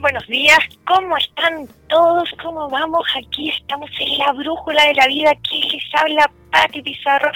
Buenos días, ¿cómo están todos? ¿Cómo vamos? Aquí estamos en la brújula de la vida, aquí les habla Pati Pizarro,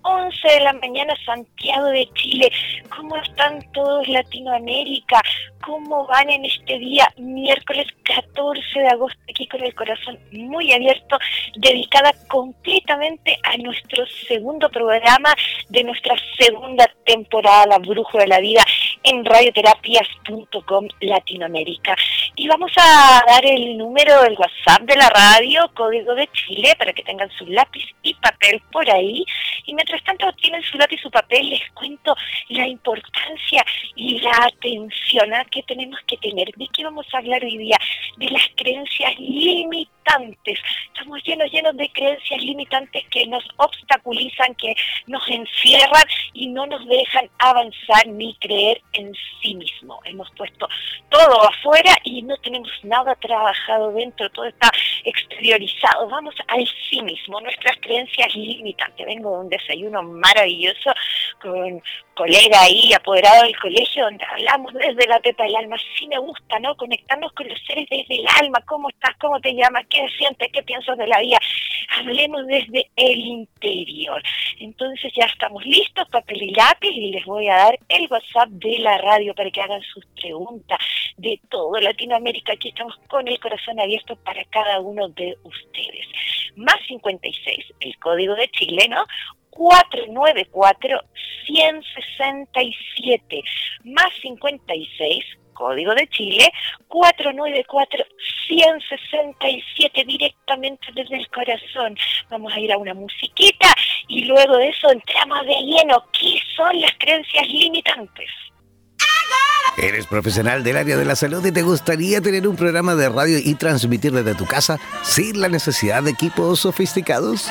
11 de la mañana Santiago de Chile. ¿Cómo están todos Latinoamérica? ¿Cómo van en este día miércoles 14 de agosto aquí con el corazón muy abierto, dedicada completamente a nuestro segundo programa de nuestra segunda temporada, La Brújula de la Vida, en radioterapias.com Latinoamérica. Y vamos a dar el número del WhatsApp de la radio, código de Chile, para que tengan su lápiz y papel por ahí. Y mientras tanto tienen su lápiz y su papel, les cuento la importancia y la atención ¿ah? que tenemos que tener. ¿De qué vamos a hablar hoy día? De las creencias Estamos llenos, llenos de creencias limitantes que nos obstaculizan, que nos encierran y no nos dejan avanzar ni creer en sí mismo. Hemos puesto todo afuera y no tenemos nada trabajado dentro, todo está exteriorizado. Vamos al sí mismo, nuestras creencias limitantes. Vengo de un desayuno maravilloso con colega ahí, apoderado del colegio, donde hablamos desde la teta del alma. Sí me gusta, ¿no? Conectarnos con los seres desde el alma. ¿Cómo estás? ¿Cómo te llamas? ¿Qué sientes? ¿Qué piensas de la vida? Hablemos desde el interior. Entonces ya estamos listos, papel y lápiz, y les voy a dar el WhatsApp de la radio para que hagan sus preguntas de todo Latinoamérica. Aquí estamos con el corazón abierto para cada uno de ustedes. Más 56, el código de Chile, ¿no? 494-167 más 56, código de Chile, 494-167 directamente desde el corazón. Vamos a ir a una musiquita y luego de eso entramos de lleno. ¿Qué son las creencias limitantes? ¿Eres profesional del área de la salud y te gustaría tener un programa de radio y transmitir desde tu casa sin la necesidad de equipos sofisticados?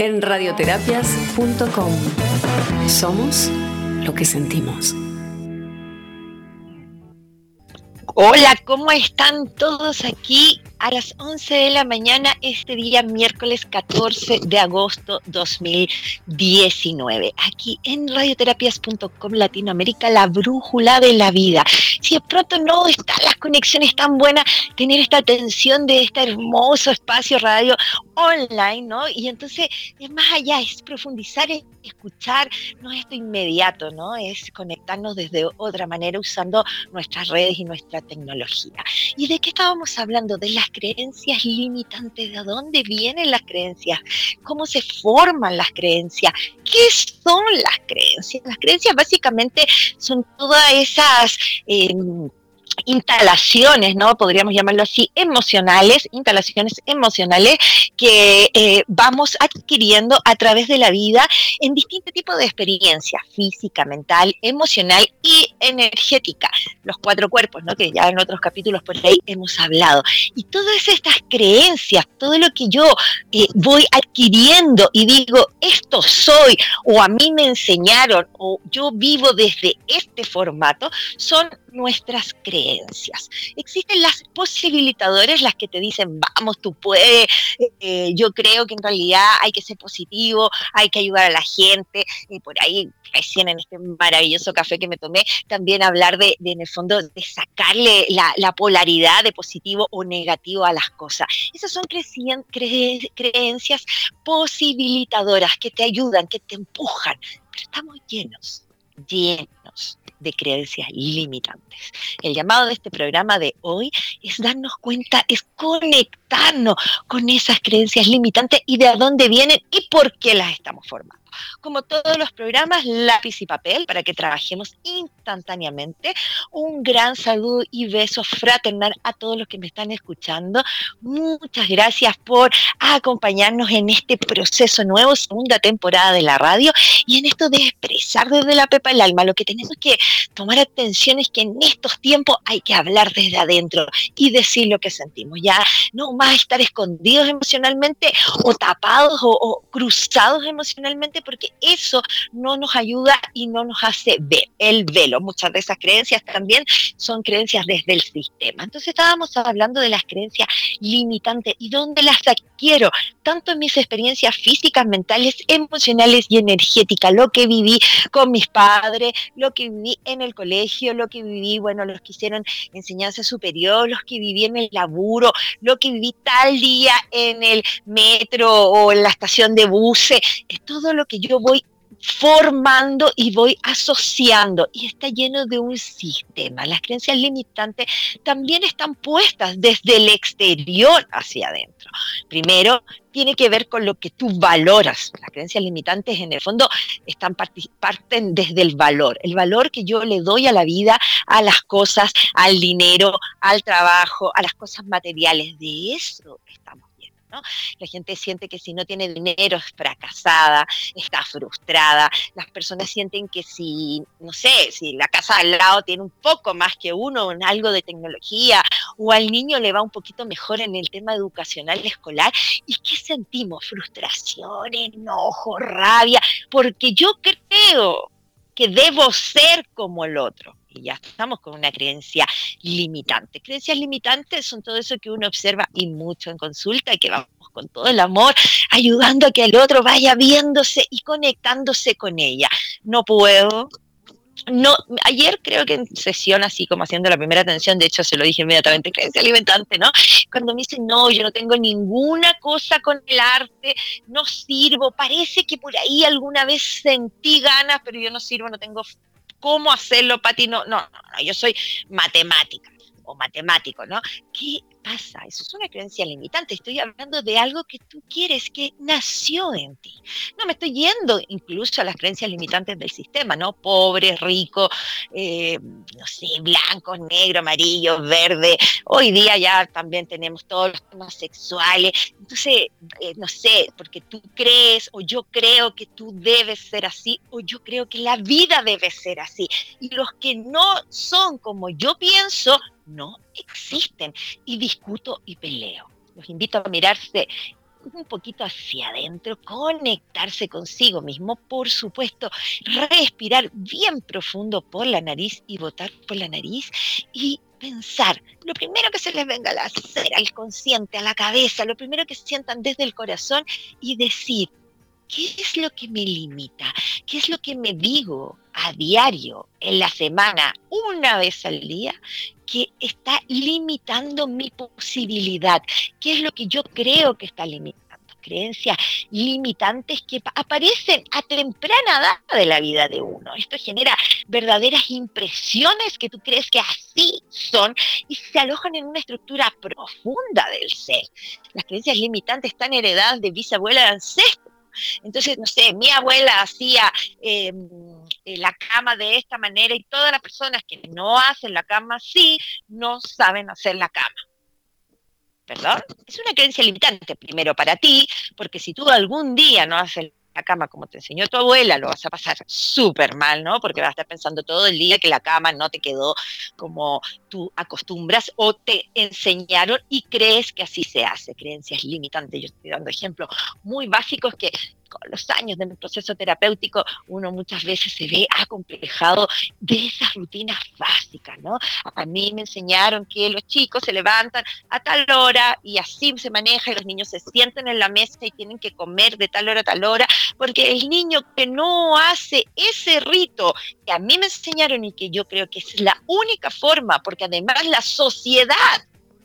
En radioterapias.com somos lo que sentimos. Hola, ¿cómo están todos aquí? A las 11 de la mañana, este día miércoles 14 de agosto 2019. Aquí en radioterapias.com Latinoamérica, la brújula de la vida. Si de pronto no están las conexiones tan buenas, tener esta atención de este hermoso espacio radio online, ¿no? Y entonces es más allá, es profundizar, es escuchar, no es esto inmediato, ¿no? Es conectarnos desde otra manera usando nuestras redes y nuestra tecnología. ¿Y de qué estábamos hablando? De las creencias limitantes, de dónde vienen las creencias, cómo se forman las creencias, qué son las creencias. Las creencias básicamente son todas esas... Em, instalaciones, ¿no? Podríamos llamarlo así, emocionales, instalaciones emocionales que eh, vamos adquiriendo a través de la vida en distintos tipos de experiencias, física, mental, emocional y energética. Los cuatro cuerpos, ¿no? Que ya en otros capítulos por ahí hemos hablado. Y todas estas creencias, todo lo que yo eh, voy adquiriendo y digo, esto soy, o a mí me enseñaron, o yo vivo desde este formato, son nuestras creencias. Existen las posibilitadores, las que te dicen, vamos, tú puedes, eh, yo creo que en realidad hay que ser positivo, hay que ayudar a la gente, y por ahí recién en este maravilloso café que me tomé, también hablar de, en el fondo, de sacarle la, polaridad de positivo o negativo a las cosas. Esas son creencias posibilitadoras que te ayudan, que te empujan, pero estamos llenos, llenos de creencias limitantes. El llamado de este programa de hoy es darnos cuenta, es conectarnos con esas creencias limitantes y de dónde vienen y por qué las estamos formando como todos los programas, lápiz y papel para que trabajemos instantáneamente. Un gran saludo y beso fraternal a todos los que me están escuchando. Muchas gracias por acompañarnos en este proceso nuevo, segunda temporada de la radio y en esto de expresar desde la pepa el alma. Lo que tenemos que tomar atención es que en estos tiempos hay que hablar desde adentro y decir lo que sentimos. Ya no más estar escondidos emocionalmente o tapados o, o cruzados emocionalmente porque eso no nos ayuda y no nos hace ver el velo. Muchas de esas creencias también son creencias desde el sistema. Entonces estábamos hablando de las creencias limitantes y dónde las adquiero, tanto en mis experiencias físicas, mentales, emocionales y energéticas, lo que viví con mis padres, lo que viví en el colegio, lo que viví, bueno, los que hicieron enseñanza superior, los que viví en el laburo, lo que viví tal día en el metro o en la estación de buses, es todo lo que yo voy formando y voy asociando y está lleno de un sistema. Las creencias limitantes también están puestas desde el exterior hacia adentro. Primero, tiene que ver con lo que tú valoras. Las creencias limitantes en el fondo parten desde el valor, el valor que yo le doy a la vida, a las cosas, al dinero, al trabajo, a las cosas materiales. De eso estamos la gente siente que si no tiene dinero es fracasada, está frustrada, las personas sienten que si, no sé, si la casa al lado tiene un poco más que uno en algo de tecnología o al niño le va un poquito mejor en el tema educacional escolar, ¿y qué sentimos? Frustración, enojo, rabia, porque yo creo que debo ser como el otro ya estamos con una creencia limitante. Creencias limitantes son todo eso que uno observa y mucho en consulta y que vamos con todo el amor, ayudando a que el otro vaya viéndose y conectándose con ella. No puedo, no, ayer creo que en sesión, así como haciendo la primera atención, de hecho se lo dije inmediatamente, creencia alimentante, ¿no? Cuando me dicen, no, yo no tengo ninguna cosa con el arte, no sirvo, parece que por ahí alguna vez sentí ganas, pero yo no sirvo, no tengo cómo hacerlo, Pati, no, no, no, yo soy matemática o matemático, ¿no? ¿Qué pasa? Eso es una creencia limitante. Estoy hablando de algo que tú quieres, que nació en ti. No me estoy yendo incluso a las creencias limitantes del sistema, ¿no? Pobre, rico, eh, no sé, blanco, negro, amarillo, verde. Hoy día ya también tenemos todos los temas sexuales. Entonces, eh, no sé, porque tú crees o yo creo que tú debes ser así o yo creo que la vida debe ser así. Y los que no son como yo pienso, no existen. Y discuto y peleo. Los invito a mirarse un poquito hacia adentro, conectarse consigo mismo, por supuesto, respirar bien profundo por la nariz y botar por la nariz y pensar, lo primero que se les venga a la cera, al consciente, a la cabeza, lo primero que sientan desde el corazón y decir, ¿qué es lo que me limita? ¿Qué es lo que me digo a diario, en la semana, una vez al día, que está limitando mi posibilidad? ¿Qué es lo que yo creo que está limitando? creencias limitantes que aparecen a temprana edad de la vida de uno. Esto genera verdaderas impresiones que tú crees que así son y se alojan en una estructura profunda del ser. Las creencias limitantes están heredadas de bisabuela de ancestros entonces, no sé, mi abuela hacía em, la cama de esta manera y todas las personas que no hacen la cama así, no saben hacer la cama. ¿Perdón? Es una creencia limitante, primero para ti, porque si tú algún día no haces la cama como te enseñó tu abuela, lo vas a pasar súper mal, ¿no? Porque vas a estar pensando todo el día que la cama no te quedó como tú acostumbras o te enseñaron y crees que así se hace. Creencias limitantes. Yo estoy dando ejemplos muy básicos que con los años de mi proceso terapéutico, uno muchas veces se ve acomplejado de esas rutinas básicas, ¿no? A mí me enseñaron que los chicos se levantan a tal hora y así se maneja y los niños se sienten en la mesa y tienen que comer de tal hora a tal hora, porque el niño que no hace ese rito que a mí me enseñaron y que yo creo que es la única forma, porque además la sociedad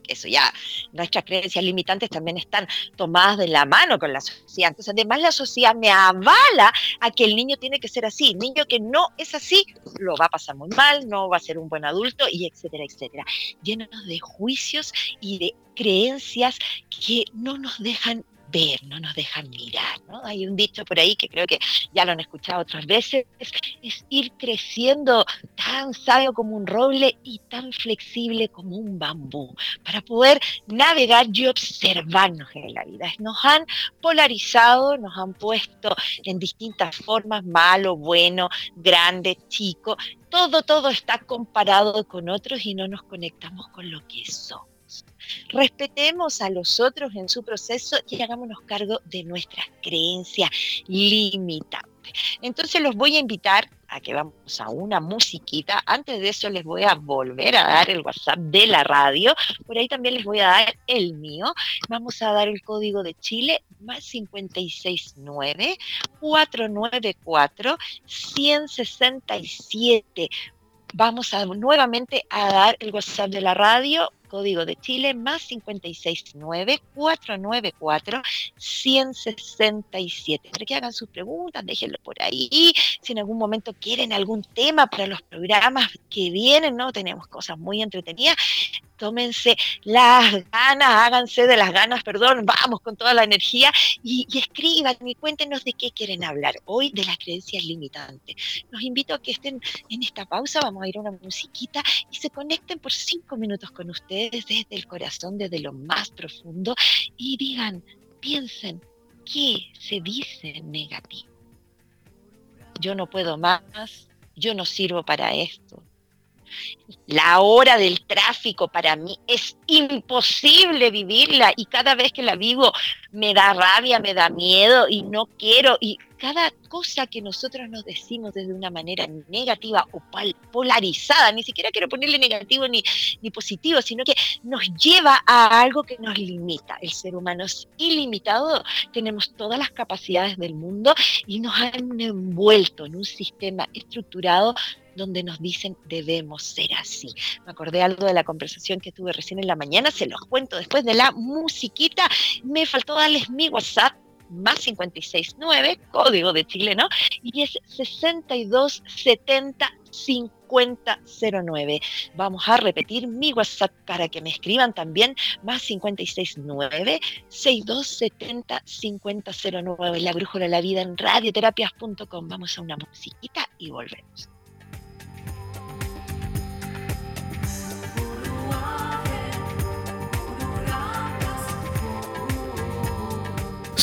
eso ya, nuestras creencias limitantes también están tomadas de la mano con la sociedad. Entonces, además la sociedad me avala a que el niño tiene que ser así. El niño que no es así, lo va a pasar muy mal, no va a ser un buen adulto, y etcétera, etcétera. Llenos de juicios y de creencias que no nos dejan ver, no nos dejan mirar. ¿no? Hay un dicho por ahí que creo que ya lo han escuchado otras veces, es ir creciendo tan sabio como un roble y tan flexible como un bambú, para poder navegar y observarnos en la vida. Nos han polarizado, nos han puesto en distintas formas, malo, bueno, grande, chico, todo, todo está comparado con otros y no nos conectamos con lo que somos. Respetemos a los otros en su proceso y hagámonos cargo de nuestras creencias limitantes. Entonces los voy a invitar a que vamos a una musiquita. Antes de eso les voy a volver a dar el WhatsApp de la radio. Por ahí también les voy a dar el mío. Vamos a dar el código de Chile más 569 494 167. Vamos a nuevamente a dar el WhatsApp de la radio código de Chile más 569-494-167. Para que hagan sus preguntas, déjenlo por ahí. Si en algún momento quieren algún tema para los programas que vienen, ¿no? Tenemos cosas muy entretenidas tómense las ganas, háganse de las ganas, perdón, vamos con toda la energía y, escriban y cuéntenos de qué quieren hablar hoy de las creencias limitantes. Los invito a que estén en esta pausa, vamos a ir a una musiquita y se conecten por cinco minutos con ustedes desde el corazón, desde lo más profundo y digan, piensen, ¿qué se dice negativo? Yo no puedo más, yo no sirvo para esto, la hora del tráfico para mí es imposible vivirla y cada vez que la vivo me da rabia, me da miedo y no quiero. Y cada cosa que nosotros nos decimos desde una manera negativa o polarizada, ni siquiera quiero ponerle negativo ni, ni positivo, sino que nos lleva a algo que nos limita. El ser humano es ilimitado, tenemos todas las capacidades del mundo y nos han envuelto en un sistema estructurado donde nos dicen debemos ser así. Me acordé algo de la conversación que tuve recién en la mañana, se los cuento después de la musiquita. Me faltó darles mi WhatsApp más 569, código de Chile, ¿no? Y es 6270 5009. Vamos a repetir mi WhatsApp para que me escriban también más 569 6270 5009. La brújula de la vida en radioterapias.com. Vamos a una musiquita y volvemos.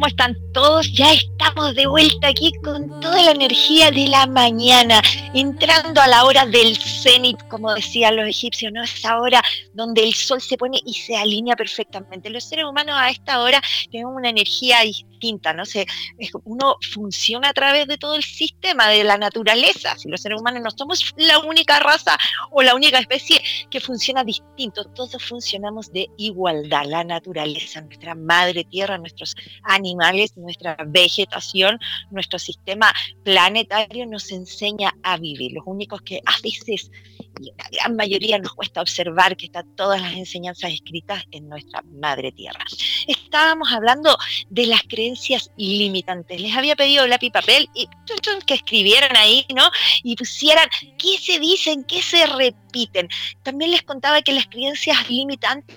¿Cómo están todos? Ya estamos de vuelta aquí con toda la energía de la mañana, entrando a la hora del cenit, como decían los egipcios, ¿no? Esa hora donde el sol se pone y se alinea perfectamente. Los seres humanos a esta hora tenemos una energía distinta, ¿no? sé, uno funciona a través de todo el sistema de la naturaleza. Si los seres humanos no somos la única raza o la única especie que funciona distinto, todos funcionamos de igualdad. La naturaleza, nuestra madre tierra, nuestros animales, nuestra vegetación, nuestro sistema planetario nos enseña a vivir. Los únicos que a veces, y la gran mayoría nos cuesta observar que están todas las enseñanzas escritas en nuestra madre tierra. Estábamos hablando de las creencias limitantes. Les había pedido lápiz y papel y que escribieran ahí, ¿no? Y pusieran qué se dicen, qué se repiten. También les contaba que las creencias limitantes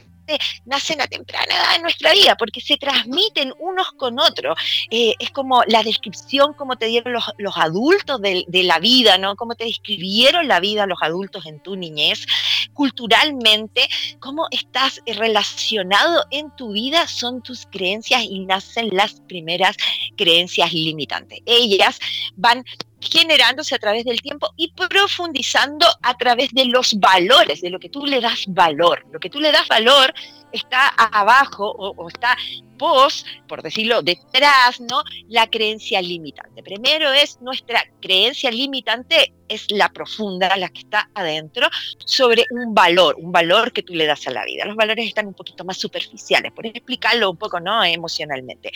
nacen a temprana edad en nuestra vida, porque se transmiten unos con otros. Eh, es como la descripción, como te dieron los, adultos de, de, la vida, ¿no? Cómo te describieron la vida los adultos en tu niñez. Culturalmente, cómo estás relacionado en tu vida son tus creencias y nacen las primeras creencias limitantes. Ellas van generándose a través del tiempo y profundizando a través de los valores, de lo que tú le das valor. Lo que tú le das valor está abajo o, está pos, por decirlo, detrás, ¿no? La creencia limitante. Primero es nuestra creencia limitante, es la profunda, la que está adentro, sobre un valor, un valor que tú le das a la vida. Los valores están un poquito más superficiales, por explicarlo un poco, ¿no? Emocionalmente.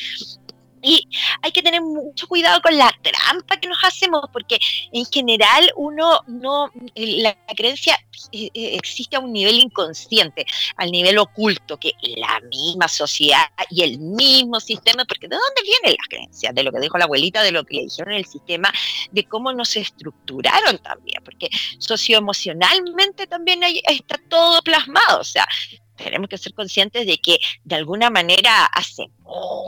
Y hay que tener mucho cuidado con la trampa que nos hacemos, porque en general uno no, la creencia eh, eh, existe a un nivel inconsciente, al nivel oculto, que la misma sociedad y el mismo sistema, porque ¿de dónde vienen las creencias? De lo que dijo la abuelita, de lo que le dijeron el sistema, de cómo nos estructuraron también, porque socioemocionalmente también está todo plasmado, o sea, tenemos que ser conscientes de que de alguna manera hace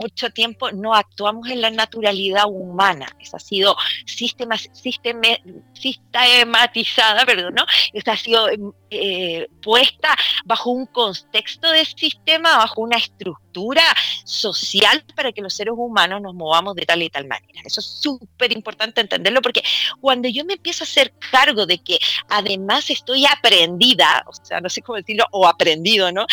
mucho tiempo no actuamos en la naturalidad humana. Esa ha sido sistema, sistematizada, perdón, ¿no? Esa ha sido eh, puesta bajo un contexto de sistema, bajo una estructura social para que los seres humanos nos movamos de tal y tal manera. Eso es súper importante entenderlo porque cuando yo me empiezo a hacer cargo de que además estoy aprendida, o sea, no sé cómo decirlo, o aprendido, ¿no?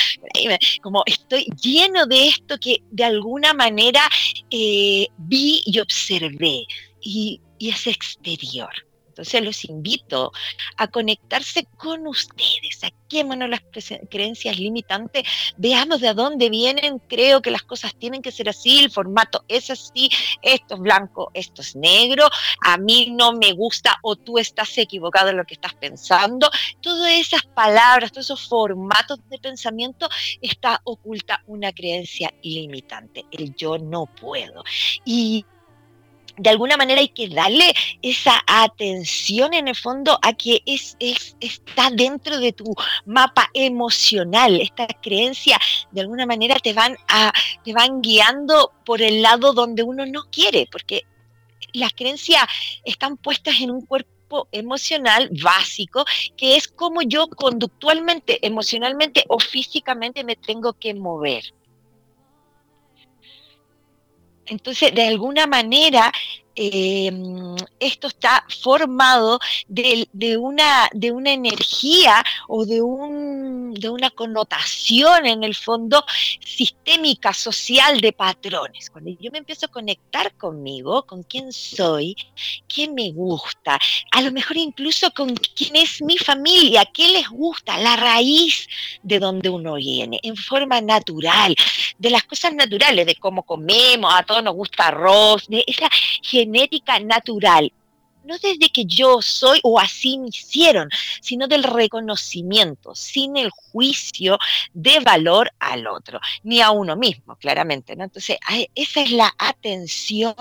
Como estoy lleno de esto que de alguna manera eh, vi y observé y, y es exterior. Entonces los invito a conectarse con ustedes, saquémonos las creencias limitantes, veamos de dónde vienen, creo que las cosas tienen que ser así, el formato es así, esto es blanco, esto es negro, a mí no me gusta o tú estás equivocado en lo que estás pensando. Todas esas palabras, todos esos formatos de pensamiento está oculta una creencia limitante, el yo no puedo. Y de alguna manera hay que darle esa atención en el fondo a que es, está dentro de tu mapa emocional. Estas creencias de alguna manera te van, a, te van guiando por el lado donde uno no quiere, porque las creencias están puestas en un cuerpo emocional básico, que es como yo conductualmente, emocionalmente o físicamente me tengo que mover. Entonces, de alguna manera, em, esto está formado de, una, de una energía o de, un, de una connotación en el fondo sistémica, social de patrones. Cuando yo me empiezo a conectar conmigo, con quién soy, qué me gusta, a lo mejor incluso con quién es mi familia, qué les gusta, la raíz de donde uno viene, en forma natural, de las cosas naturales, de cómo comemos, a todos nos gusta arroz, de esa genética natural no desde que yo soy o así me hicieron, sino del reconocimiento, sin el juicio de valor al otro, ni a uno mismo, claramente. ¿no? Entonces, esa es la atención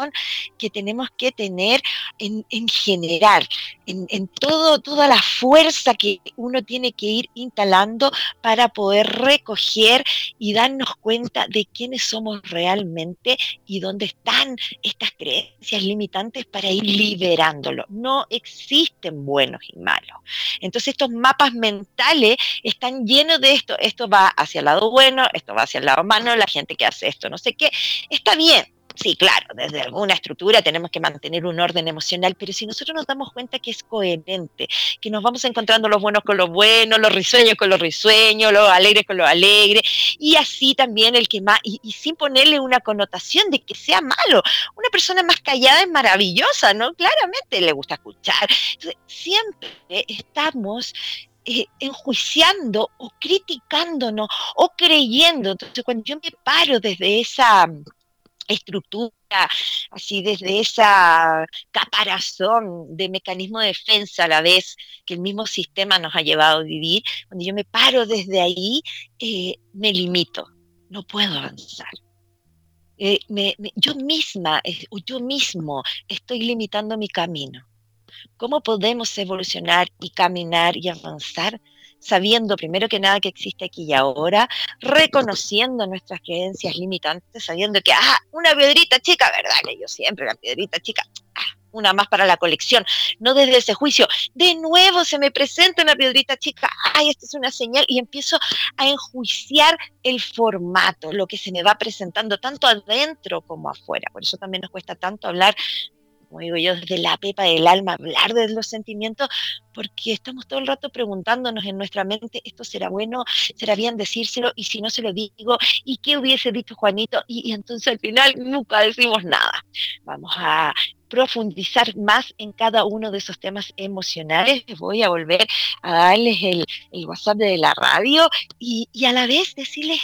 que tenemos que tener en, general, en, todo, toda la fuerza que uno tiene que ir instalando para poder recoger y darnos cuenta de quiénes somos realmente y dónde están estas creencias limitantes para ir no existen buenos y malos. Entonces estos mapas mentales están llenos de esto, esto va hacia el lado bueno, esto va hacia el lado malo, la gente que hace esto, no sé qué, está bien, Sí, claro, desde alguna estructura tenemos que mantener un orden emocional, pero si nosotros nos damos cuenta que es coherente, que nos vamos encontrando los buenos con los buenos, los risueños con los risueños, los alegres con los alegres, y así también el que más, y, sin ponerle una connotación de que sea malo. Una persona más callada es maravillosa, ¿no? Claramente le gusta escuchar. siempre estamos eh, enjuiciando o criticándonos o creyendo. Entonces, cuando yo me paro desde esa estructura, así desde esa caparazón de mecanismo de defensa a la vez que el mismo sistema nos ha llevado a vivir, cuando yo me paro desde ahí, eh, me limito, no puedo avanzar. Eh, yo misma, yo mismo estoy limitando mi camino. ¿Cómo podemos evolucionar y caminar y avanzar sabiendo primero que nada que existe aquí y ahora, reconociendo nuestras creencias limitantes, sabiendo que, ah, una piedrita chica, ¿verdad? Que yo siempre la piedrita chica, ah, una más para la colección, no desde ese juicio. De nuevo se me presenta una piedrita chica, ay, esta es una señal, y empiezo a enjuiciar el formato, lo que se me va presentando tanto adentro como afuera. Por eso también nos cuesta tanto hablar como digo yo, desde la pepa del alma, hablar de los sentimientos, porque estamos todo el rato preguntándonos en nuestra mente, esto será bueno, será bien decírselo, y si no se lo digo, ¿y qué hubiese dicho Juanito? Y, entonces al final nunca decimos nada. Vamos a profundizar más en cada uno de esos temas emocionales. Voy a volver a darles el, WhatsApp de la radio y, a la vez decirles,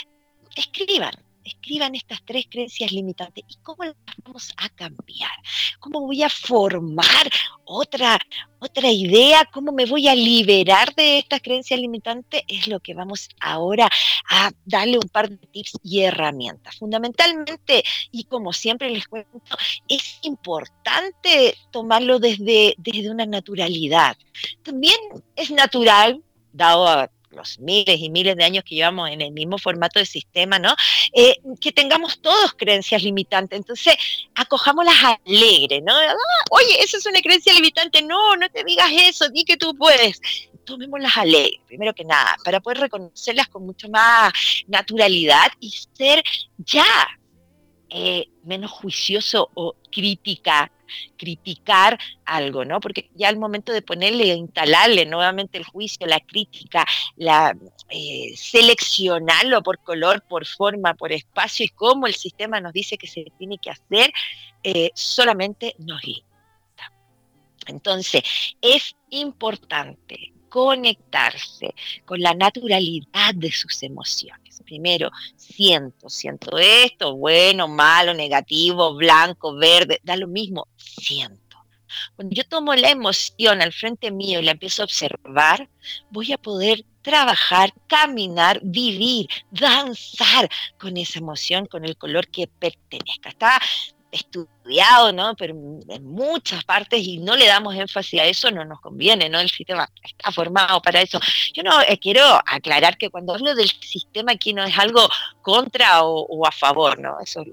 escriban, escriban estas tres creencias limitantes y cómo las vamos a cambiar, cómo voy a formar otra, otra idea, cómo me voy a liberar de estas creencias limitantes, es lo que vamos ahora a darle un par de tips y herramientas. Fundamentalmente, y como siempre les cuento, es importante tomarlo desde, desde una naturalidad. También es natural, dado a los miles y miles de años que llevamos en el mismo formato de sistema, ¿no? Eh, que tengamos todos creencias limitantes. Entonces, acojámoslas alegres, ¿no? Ah, oye, eso es una creencia limitante. No, no te digas eso, di que tú puedes tomémoslas alegres, primero que nada, para poder reconocerlas con mucho más naturalidad y ser ya eh, menos juicioso o crítica, criticar algo, ¿no? Porque ya al momento de ponerle, instalarle nuevamente el juicio, la crítica, la eh, seleccionarlo por color, por forma, por espacio y cómo el sistema nos dice que se tiene que hacer, eh, solamente nos limita. Entonces, es importante conectarse con la naturalidad de sus emociones. Primero, siento, siento esto, bueno, malo, negativo, blanco, verde, da lo mismo, siento. Cuando yo tomo la emoción al frente mío y la empiezo a observar, voy a poder trabajar, caminar, vivir, danzar con esa emoción, con el color que pertenezca. Está estudiado, ¿no? Pero en muchas partes y no le damos énfasis a eso, no nos conviene, ¿no? El sistema está formado para eso. Yo no eh, quiero aclarar que cuando hablo del sistema aquí no es algo contra o, a favor, ¿no? Eso,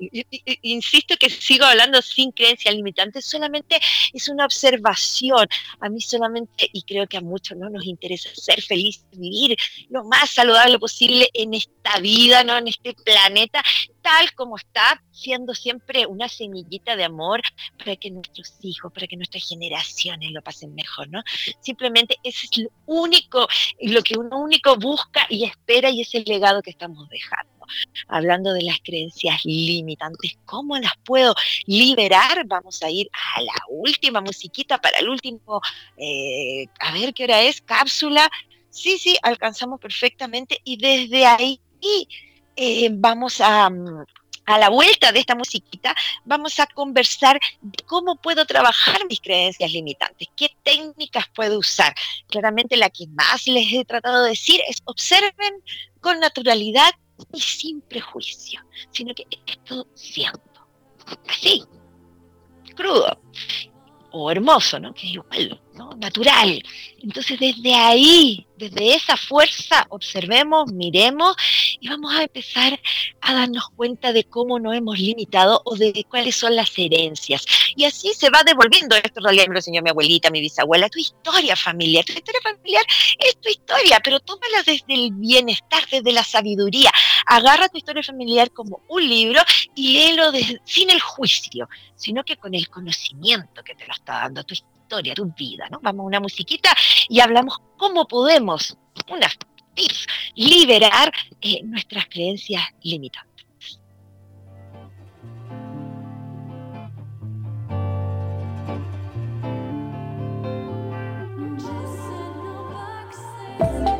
insisto que sigo hablando sin creencias limitantes, solamente es una observación. A mí solamente, y creo que a muchos no nos interesa ser felices, vivir lo más saludable posible en esta vida, ¿no? En este planeta tal como está, siendo siempre una semillita de amor para que nuestros hijos, para que nuestras generaciones lo pasen mejor, ¿no? Simplemente ese es lo único, lo que uno único busca y espera y es el legado que estamos dejando. Hablando de las creencias limitantes, ¿cómo las puedo liberar? Vamos a ir a la última musiquita para el último, eh, a ver qué hora es, cápsula. Sí, sí, alcanzamos perfectamente y desde ahí eh, vamos a, mm, a la vuelta de esta musiquita, vamos a conversar de cómo puedo trabajar mis creencias limitantes, qué técnicas puedo usar. Claramente la que más les he tratado de decir es observen con naturalidad y sin prejuicio, sino que esto siento, así, crudo o hermoso, ¿no? Que es igual, Natural. Entonces desde ahí desde esa fuerza observemos, miremos y vamos a empezar a darnos cuenta de cómo nos hemos limitado o de cuáles son las herencias. Y así se va devolviendo esto, en realidad me lo enseñó mi abuelita, mi bisabuela, tu historia familiar. Tu historia familiar es tu historia, pero tómala desde el bienestar, desde la sabiduría. Agarra tu historia familiar como un libro y léelo sin el juicio, sino que con el conocimiento que te lo está dando tu historia historia, tu vida, ¿no? Vamos a una musiquita y hablamos cómo podemos, unas tips, liberar eh, nuestras creencias limitantes.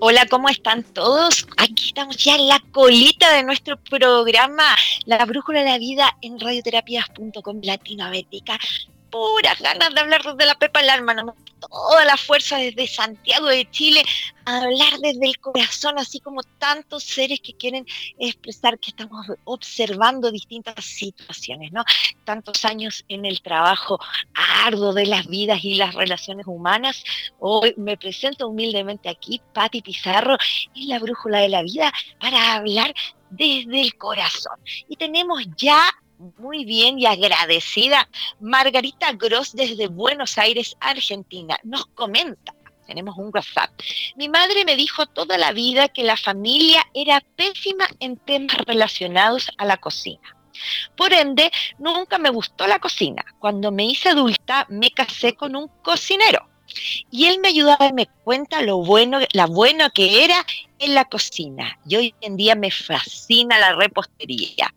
Hola, ¿cómo están todos? Aquí estamos ya en la colita de nuestro programa La Brújula de la Vida en radioterapias.com Latinoamérica. Puras ganas de hablar desde la pepa al alma, ¿no? Toda la fuerza desde Santiago de Chile a hablar desde el corazón, así como tantos seres que quieren expresar que estamos observando distintas situaciones, ¿no? Tantos años en el trabajo arduo de las vidas y las relaciones humanas. Hoy me presento humildemente aquí, Patti Pizarro, en la brújula de la vida, para hablar desde el corazón. Y tenemos ya muy bien y agradecida. Margarita Gross desde Buenos Aires, Argentina, nos comenta. Tenemos un WhatsApp. Mi madre me dijo toda la vida que la familia era pésima en temas relacionados a la cocina. Por ende, nunca me gustó la cocina. Cuando me hice adulta, me casé con un cocinero. Y él me ayudaba y me cuenta lo bueno, la que era en la cocina. Y hoy en día me fascina la repostería.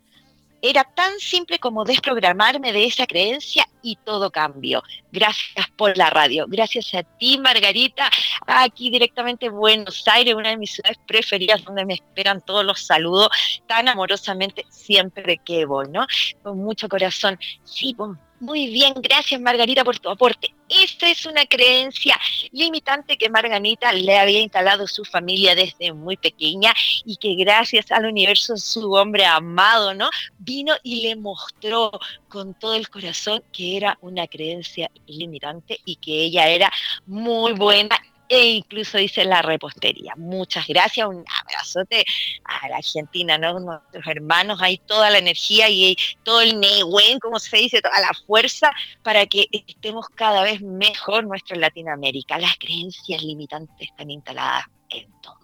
Era tan simple como desprogramarme de esa creencia y todo cambió. Gracias por la radio. Gracias a ti, Margarita, aquí directamente en Buenos Aires, una de mis ciudades preferidas donde me esperan todos los saludos tan amorosamente siempre que voy, ¿no? Con mucho corazón. Sí, muy bien, gracias Margarita por tu aporte. Esta es una creencia limitante que Margarita le había instalado su familia desde muy pequeña y que gracias al universo su hombre amado, ¿no? Vino y le mostró con todo el corazón que era una creencia limitante y que ella era muy buena e incluso dice la repostería. Muchas gracias, un abrazote a la Argentina, ¿no? Nuestros hermanos, hay toda la energía y todo el nehuen, como se dice, toda la fuerza para que estemos cada vez mejor nuestro Latinoamérica. Las creencias limitantes están instaladas en todo.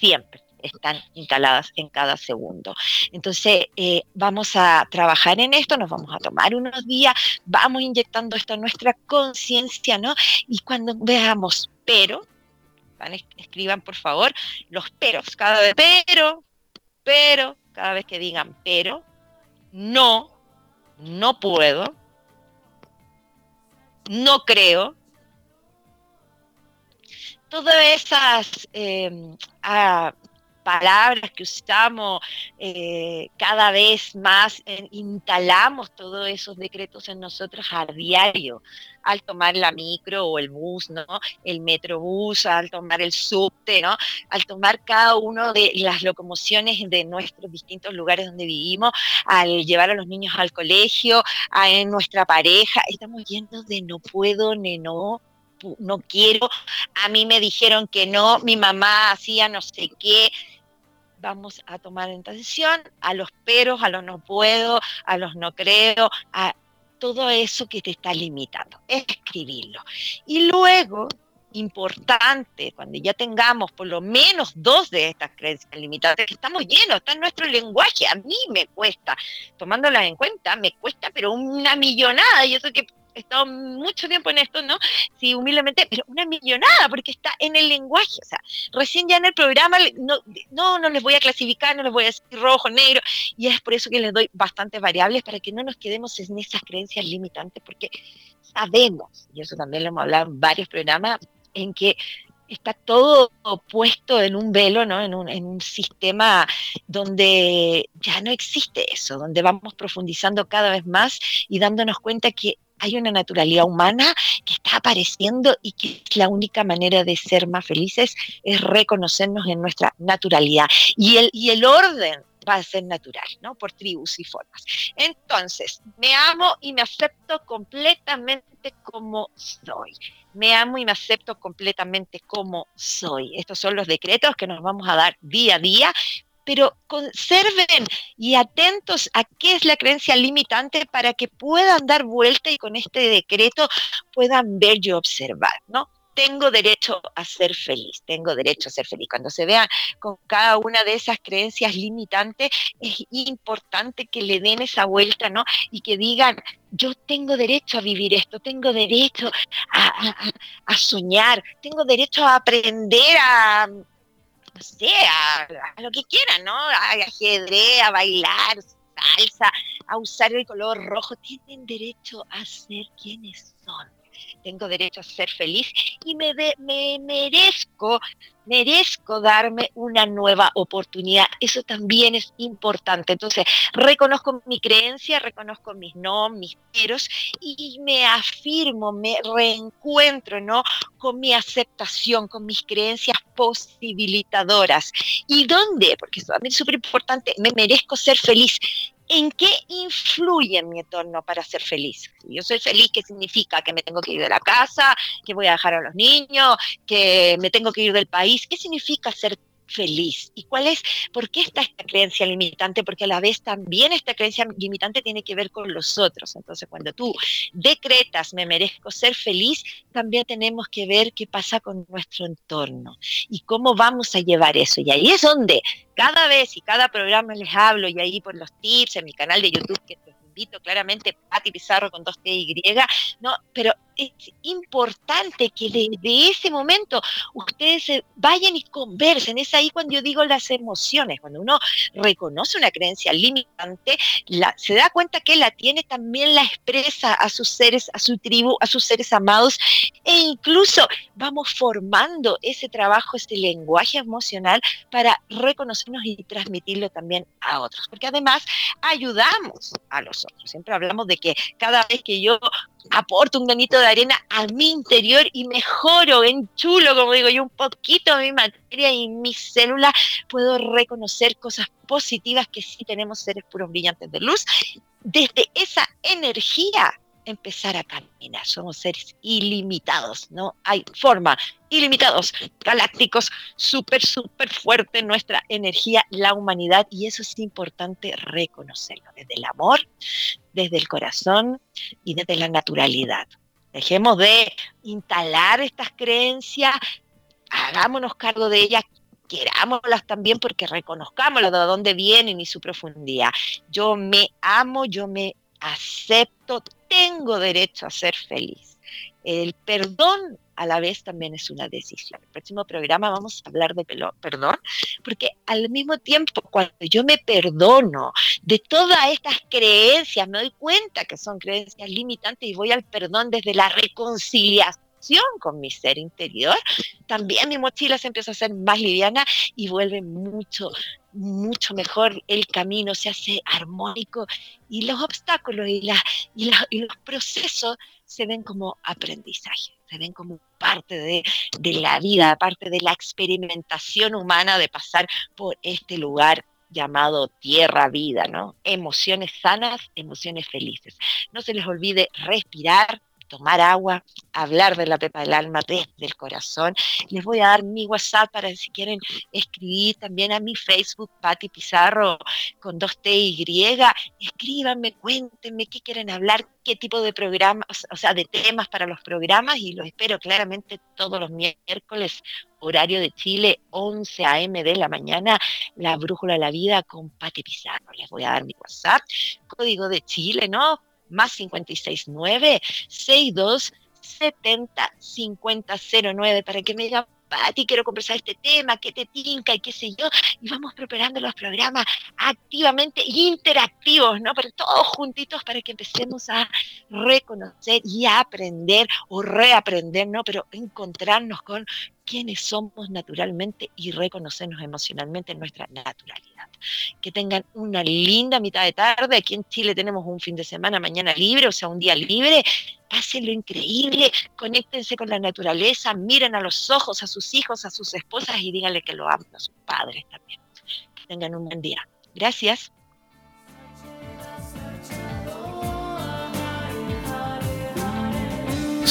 Siempre están instaladas en cada segundo. Entonces, eh, vamos a trabajar en esto, nos vamos a tomar unos días, vamos inyectando esto en nuestra conciencia, ¿no? Y cuando veamos, pero escriban por favor los peros. Cada vez, pero, pero, cada vez que digan pero, no, no puedo, no creo, todas esas eh, palabras que usamos eh, cada vez más, instalamos todos esos decretos en nosotros a diario, al tomar la micro o el bus, ¿no? El metrobús, al tomar el subte, ¿no? Al tomar cada una de las locomociones de nuestros distintos lugares donde vivimos, al llevar a los niños al colegio, a en nuestra pareja, estamos llenos de no puedo, ni no, no quiero, a mí me dijeron que no, mi mamá hacía no sé qué. Vamos a tomar en decisión a los peros, a los no puedo, a los no creo, a todo eso que te está limitando. Escribirlo. Y luego, importante, cuando ya tengamos por lo menos dos de estas creencias limitantes, que estamos llenos, está en nuestro lenguaje, a mí me cuesta, tomándolas en cuenta, me cuesta, pero una millonada, y eso que estado mucho tiempo en esto, ¿no? Sí, humildemente, pero una millonada, porque está en el lenguaje. O sea, recién ya en el programa, no, no, no les voy a clasificar, no les voy a decir rojo, negro, y es por eso que les doy bastantes variables para que no nos quedemos en esas creencias limitantes, porque sabemos, y eso también lo hemos hablado en varios programas, en que está todo puesto en un velo, ¿no? En un, en un, sistema donde ya no existe eso, donde vamos profundizando cada vez más y dándonos cuenta que hay una naturalidad humana que está apareciendo y que la única manera de ser más felices es reconocernos en nuestra naturalidad. Y el, y el orden va a ser natural, ¿no? Por tribus y formas. Entonces, me amo y me acepto completamente como soy. Me amo y me acepto completamente como soy. Estos son los decretos que nos vamos a dar día a día pero conserven y atentos a qué es la creencia limitante para que puedan dar vuelta y con este decreto puedan ver y observar, ¿no? Tengo derecho a ser feliz, tengo derecho a ser feliz. Cuando se vean con cada una de esas creencias limitantes, es importante que le den esa vuelta, ¿no? Y que digan, yo tengo derecho a vivir esto, tengo derecho a, a soñar, tengo derecho a aprender a, no sé, a, lo que quieran, ¿no? A ajedrez, a bailar, salsa, a usar el color rojo, tienen derecho a ser quienes son tengo derecho a ser feliz y me, me merezco, merezco darme una nueva oportunidad. Eso también es importante. Entonces, reconozco mi creencia, reconozco mis no, mis peros y me afirmo, me reencuentro, ¿no? Con mi aceptación, con mis creencias posibilitadoras. ¿Y dónde? Porque eso también es súper importante, me merezco ser feliz. ¿En qué influye mi entorno para ser feliz? Si yo soy feliz, ¿qué significa? Que me tengo que ir de la casa, que voy a dejar a los niños, que me tengo que ir del país. ¿Qué significa ser feliz. ¿Y cuál es? ¿Por qué está esta creencia limitante? Porque a la vez también esta creencia limitante tiene que ver con los otros. Entonces, cuando tú decretas, me merezco ser feliz, también tenemos que ver qué pasa con nuestro entorno y cómo vamos a llevar eso. Y ahí es donde cada vez y cada programa les hablo y ahí por los tips en mi canal de YouTube que invito claramente, Pati Pizarro con dos T y, no, pero es importante que desde ese momento ustedes vayan y conversen. Es ahí cuando yo digo las emociones, cuando uno reconoce una creencia limitante, se da cuenta que la tiene, también la expresa a sus seres, a su tribu, a sus seres amados, e incluso vamos formando ese trabajo, ese lenguaje emocional para reconocernos y transmitirlo también a otros. Porque además ayudamos a los Siempre hablamos de que cada vez que yo aporto un granito de arena a mi interior y mejoro, en chulo, como digo yo, un poquito mi materia y mis células, puedo reconocer cosas positivas que sí tenemos seres puros brillantes de luz. Desde esa energía empezar a caminar. Somos seres ilimitados, ¿no? Hay forma, ilimitados, galácticos, súper, súper fuerte nuestra energía, la humanidad, y eso es importante reconocerlo desde el amor, desde el corazón y desde la naturalidad. Dejemos de instalar estas creencias, hagámonos cargo de ellas, querámoslas también porque reconozcamos de dónde vienen y su profundidad. Yo me amo, yo me acepto, tengo derecho a ser feliz. El perdón a la vez también es una decisión. El próximo programa vamos a hablar de perdón, porque al mismo tiempo, cuando yo me perdono de todas estas creencias, me doy cuenta que son creencias limitantes y voy al perdón desde la reconciliación con mi ser interior, también mi mochila se empieza a hacer más liviana y vuelve mucho, mucho mejor el camino, se hace armónico y los obstáculos y, y, los procesos se ven como aprendizaje, se ven como parte de, de la vida, parte de la experimentación humana de pasar por este lugar llamado tierra vida, ¿no? Emociones sanas, emociones felices. No se les olvide respirar, tomar agua, hablar de la pepa del alma desde el corazón. Les voy a dar mi WhatsApp para si quieren escribir también a mi Facebook, Patti Pizarro, con dos T y. Escríbanme, cuéntenme qué quieren hablar, qué tipo de programas, o sea, de temas para los programas y los espero claramente todos los miércoles, horario de Chile, 11 a.m. de la mañana, la brújula de la vida con Patti Pizarro. Les voy a dar mi WhatsApp, código de Chile, ¿no? Más 569 62 70 50 09 para que me diga Pati, quiero conversar este tema, qué te tinca y qué sé yo, y vamos preparando los programas activamente interactivos, ¿no? Pero todos juntitos para que empecemos a reconocer y a aprender o reaprender, ¿no? Pero encontrarnos con quienes somos naturalmente y reconocernos emocionalmente en nuestra naturalidad. Que tengan una linda mitad de tarde. Aquí en Chile tenemos un fin de semana mañana libre, o sea, un día libre. Pasen lo increíble, conéctense con la naturaleza, miren a los ojos a sus hijos, a sus esposas y díganle que lo aman a sus padres también. Que tengan un buen día. Gracias.